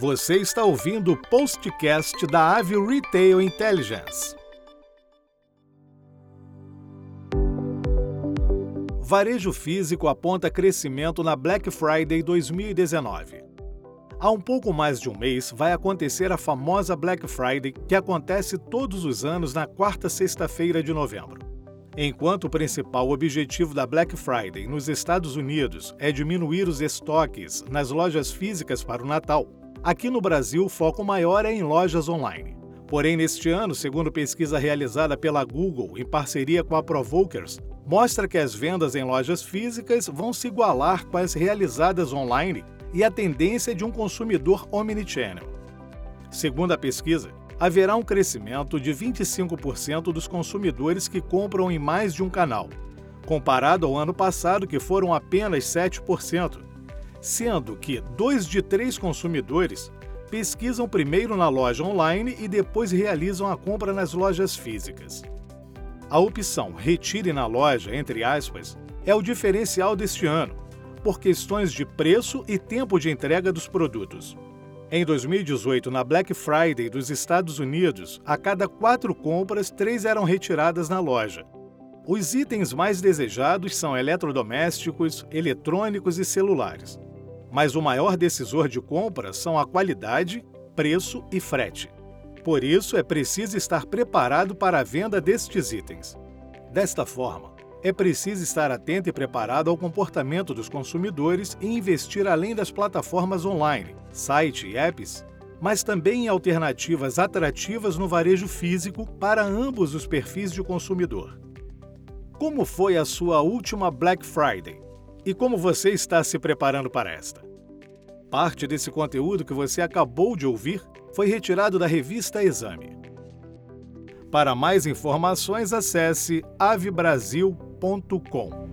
Você está ouvindo o postcast da Ave Retail Intelligence. Varejo físico aponta crescimento na Black Friday 2019. Há um pouco mais de um mês vai acontecer a famosa Black Friday, que acontece todos os anos na quarta sexta-feira de novembro. Enquanto o principal objetivo da Black Friday nos Estados Unidos é diminuir os estoques nas lojas físicas para o Natal, aqui no Brasil o foco maior é em lojas online. Porém, neste ano, segundo pesquisa realizada pela Google em parceria com a Provokers, mostra que as vendas em lojas físicas vão se igualar com as realizadas online e a tendência de um consumidor omnichannel. Segundo a pesquisa, haverá um crescimento de 25% dos consumidores que compram em mais de um canal, comparado ao ano passado, que foram apenas 7%, sendo que dois de três consumidores pesquisam primeiro na loja online e depois realizam a compra nas lojas físicas. A opção Retire na loja, entre aspas, é o diferencial deste ano, por questões de preço e tempo de entrega dos produtos. Em 2018, na Black Friday dos Estados Unidos, a cada quatro compras, três eram retiradas na loja. Os itens mais desejados são eletrodomésticos, eletrônicos e celulares. Mas o maior decisor de compra são a qualidade, preço e frete. Por isso, é preciso estar preparado para a venda destes itens. Desta forma, é preciso estar atento e preparado ao comportamento dos consumidores e investir além das plataformas online, site e apps, mas também em alternativas atrativas no varejo físico para ambos os perfis de consumidor. Como foi a sua última Black Friday? E como você está se preparando para esta? Parte desse conteúdo que você acabou de ouvir foi retirado da revista Exame. Para mais informações, acesse avebrasil.com.